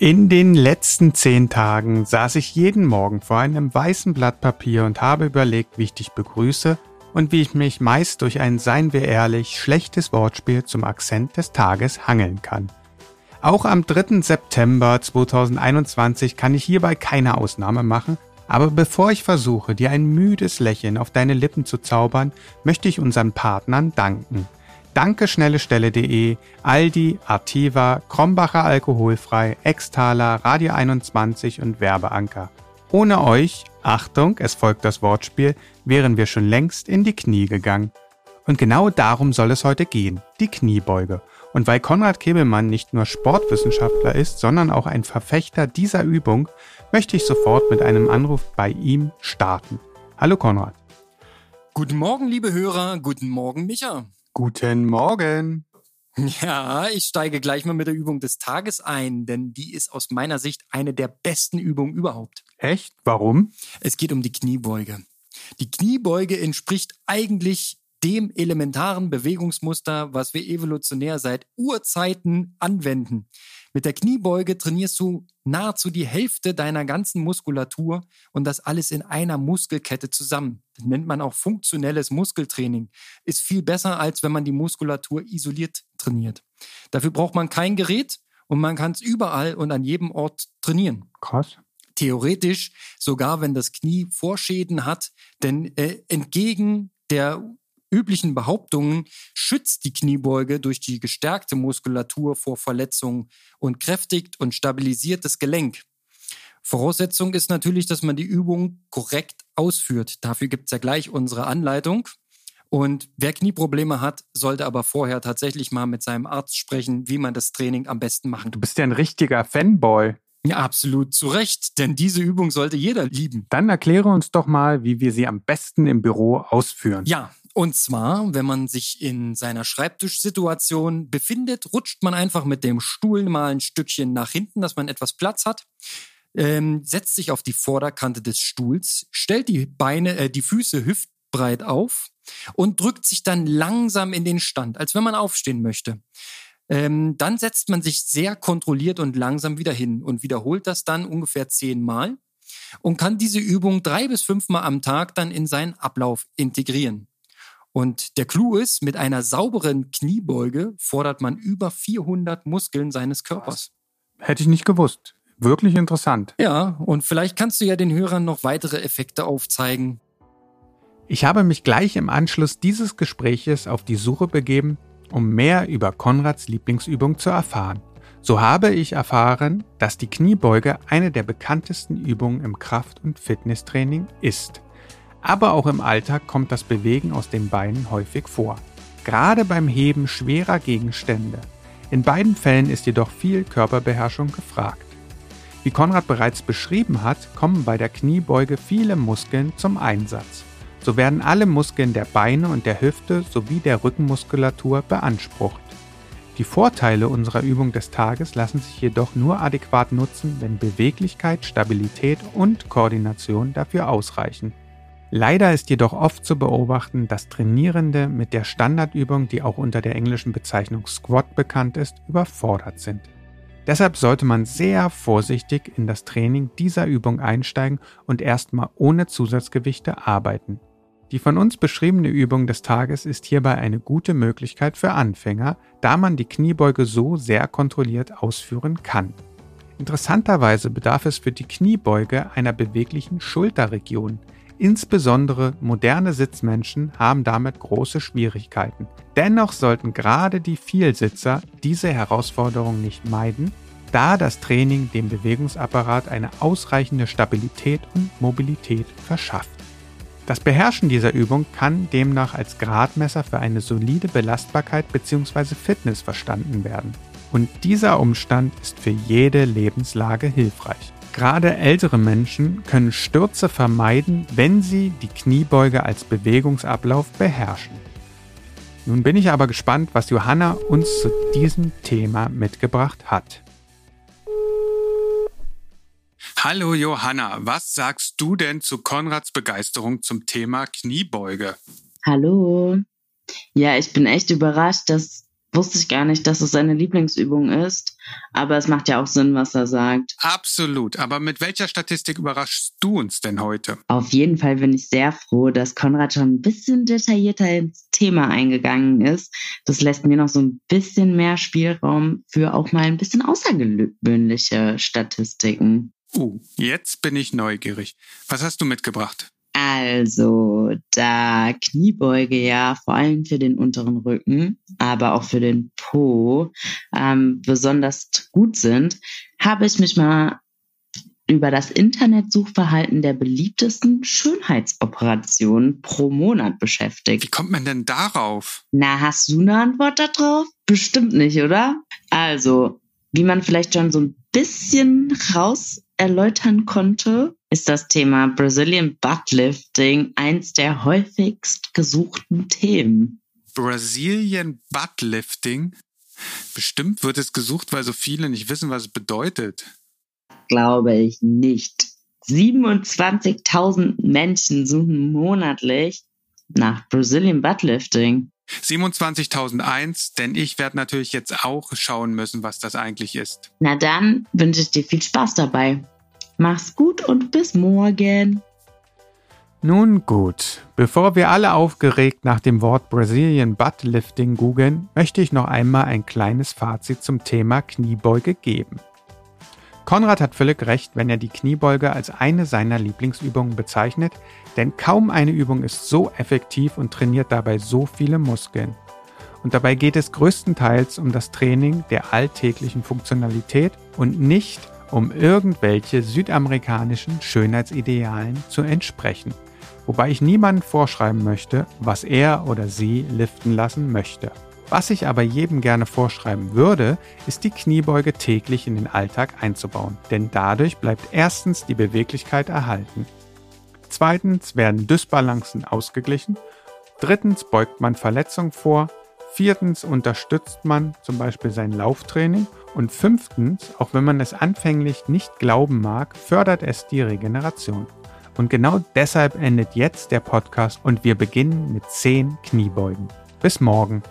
In den letzten zehn Tagen saß ich jeden Morgen vor einem weißen Blatt Papier und habe überlegt, wie ich dich begrüße und wie ich mich meist durch ein, seien wir ehrlich, schlechtes Wortspiel zum Akzent des Tages hangeln kann. Auch am 3. September 2021 kann ich hierbei keine Ausnahme machen, aber bevor ich versuche, dir ein müdes Lächeln auf deine Lippen zu zaubern, möchte ich unseren Partnern danken. Dankeschnellestelle.de, Aldi, Artiva, Krombacher Alkoholfrei, Extaler, Radio 21 und Werbeanker. Ohne euch, Achtung, es folgt das Wortspiel, wären wir schon längst in die Knie gegangen. Und genau darum soll es heute gehen, die Kniebeuge. Und weil Konrad Kebelmann nicht nur Sportwissenschaftler ist, sondern auch ein Verfechter dieser Übung, möchte ich sofort mit einem Anruf bei ihm starten. Hallo Konrad. Guten Morgen, liebe Hörer. Guten Morgen, Micha. Guten Morgen. Ja, ich steige gleich mal mit der Übung des Tages ein, denn die ist aus meiner Sicht eine der besten Übungen überhaupt. Echt? Warum? Es geht um die Kniebeuge. Die Kniebeuge entspricht eigentlich dem elementaren Bewegungsmuster, was wir evolutionär seit Urzeiten anwenden. Mit der Kniebeuge trainierst du nahezu die Hälfte deiner ganzen Muskulatur und das alles in einer Muskelkette zusammen. Das nennt man auch funktionelles Muskeltraining. Ist viel besser, als wenn man die Muskulatur isoliert trainiert. Dafür braucht man kein Gerät und man kann es überall und an jedem Ort trainieren. Krass. Theoretisch sogar, wenn das Knie Vorschäden hat, denn äh, entgegen der üblichen Behauptungen schützt die Kniebeuge durch die gestärkte Muskulatur vor Verletzungen und kräftigt und stabilisiert das Gelenk. Voraussetzung ist natürlich, dass man die Übung korrekt ausführt. Dafür gibt es ja gleich unsere Anleitung. Und wer Knieprobleme hat, sollte aber vorher tatsächlich mal mit seinem Arzt sprechen, wie man das Training am besten machen kann. Du bist ja ein richtiger Fanboy. Ja, absolut zu Recht, denn diese Übung sollte jeder lieben. Dann erkläre uns doch mal, wie wir sie am besten im Büro ausführen. Ja, und zwar, wenn man sich in seiner Schreibtischsituation befindet, rutscht man einfach mit dem Stuhl mal ein Stückchen nach hinten, dass man etwas Platz hat. Ähm, setzt sich auf die Vorderkante des Stuhls, stellt die Beine, äh, die Füße hüftbreit auf und drückt sich dann langsam in den Stand, als wenn man aufstehen möchte. Ähm, dann setzt man sich sehr kontrolliert und langsam wieder hin und wiederholt das dann ungefähr zehnmal und kann diese Übung drei bis fünfmal am Tag dann in seinen Ablauf integrieren. Und der Clou ist, mit einer sauberen Kniebeuge fordert man über 400 Muskeln seines Körpers. Hätte ich nicht gewusst. Wirklich interessant. Ja, und vielleicht kannst du ja den Hörern noch weitere Effekte aufzeigen. Ich habe mich gleich im Anschluss dieses Gespräches auf die Suche begeben, um mehr über Konrads Lieblingsübung zu erfahren. So habe ich erfahren, dass die Kniebeuge eine der bekanntesten Übungen im Kraft- und Fitnesstraining ist. Aber auch im Alltag kommt das Bewegen aus den Beinen häufig vor. Gerade beim Heben schwerer Gegenstände. In beiden Fällen ist jedoch viel Körperbeherrschung gefragt. Wie Konrad bereits beschrieben hat, kommen bei der Kniebeuge viele Muskeln zum Einsatz. So werden alle Muskeln der Beine und der Hüfte sowie der Rückenmuskulatur beansprucht. Die Vorteile unserer Übung des Tages lassen sich jedoch nur adäquat nutzen, wenn Beweglichkeit, Stabilität und Koordination dafür ausreichen. Leider ist jedoch oft zu beobachten, dass Trainierende mit der Standardübung, die auch unter der englischen Bezeichnung Squat bekannt ist, überfordert sind. Deshalb sollte man sehr vorsichtig in das Training dieser Übung einsteigen und erstmal ohne Zusatzgewichte arbeiten. Die von uns beschriebene Übung des Tages ist hierbei eine gute Möglichkeit für Anfänger, da man die Kniebeuge so sehr kontrolliert ausführen kann. Interessanterweise bedarf es für die Kniebeuge einer beweglichen Schulterregion, Insbesondere moderne Sitzmenschen haben damit große Schwierigkeiten. Dennoch sollten gerade die Vielsitzer diese Herausforderung nicht meiden, da das Training dem Bewegungsapparat eine ausreichende Stabilität und Mobilität verschafft. Das Beherrschen dieser Übung kann demnach als Gradmesser für eine solide Belastbarkeit bzw. Fitness verstanden werden. Und dieser Umstand ist für jede Lebenslage hilfreich. Gerade ältere Menschen können Stürze vermeiden, wenn sie die Kniebeuge als Bewegungsablauf beherrschen. Nun bin ich aber gespannt, was Johanna uns zu diesem Thema mitgebracht hat. Hallo Johanna, was sagst du denn zu Konrads Begeisterung zum Thema Kniebeuge? Hallo. Ja, ich bin echt überrascht, dass wusste ich gar nicht, dass es seine Lieblingsübung ist. Aber es macht ja auch Sinn, was er sagt. Absolut. Aber mit welcher Statistik überraschst du uns denn heute? Auf jeden Fall bin ich sehr froh, dass Konrad schon ein bisschen detaillierter ins Thema eingegangen ist. Das lässt mir noch so ein bisschen mehr Spielraum für auch mal ein bisschen außergewöhnliche Statistiken. Uh, jetzt bin ich neugierig. Was hast du mitgebracht? Also, da Kniebeuge ja vor allem für den unteren Rücken, aber auch für den Po ähm, besonders gut sind, habe ich mich mal über das Internetsuchverhalten der beliebtesten Schönheitsoperationen pro Monat beschäftigt. Wie kommt man denn darauf? Na, hast du eine Antwort darauf? Bestimmt nicht, oder? Also, wie man vielleicht schon so ein bisschen raus erläutern konnte, ist das Thema Brazilian Buttlifting eins der häufigst gesuchten Themen. Brazilian Buttlifting? Bestimmt wird es gesucht, weil so viele nicht wissen, was es bedeutet. Glaube ich nicht. 27.000 Menschen suchen monatlich nach Brazilian Buttlifting. 27.001, denn ich werde natürlich jetzt auch schauen müssen, was das eigentlich ist. Na dann wünsche ich dir viel Spaß dabei. Mach's gut und bis morgen. Nun gut, bevor wir alle aufgeregt nach dem Wort Brazilian Buttlifting googeln, möchte ich noch einmal ein kleines Fazit zum Thema Kniebeuge geben. Konrad hat völlig recht, wenn er die Kniebeuge als eine seiner Lieblingsübungen bezeichnet, denn kaum eine Übung ist so effektiv und trainiert dabei so viele Muskeln. Und dabei geht es größtenteils um das Training der alltäglichen Funktionalität und nicht um irgendwelche südamerikanischen Schönheitsidealen zu entsprechen. Wobei ich niemandem vorschreiben möchte, was er oder sie liften lassen möchte. Was ich aber jedem gerne vorschreiben würde, ist die Kniebeuge täglich in den Alltag einzubauen, denn dadurch bleibt erstens die Beweglichkeit erhalten. Zweitens werden Dysbalancen ausgeglichen. Drittens beugt man Verletzungen vor. Viertens unterstützt man zum Beispiel sein Lauftraining. Und fünftens, auch wenn man es anfänglich nicht glauben mag, fördert es die Regeneration. Und genau deshalb endet jetzt der Podcast und wir beginnen mit 10 Kniebeugen. Bis morgen.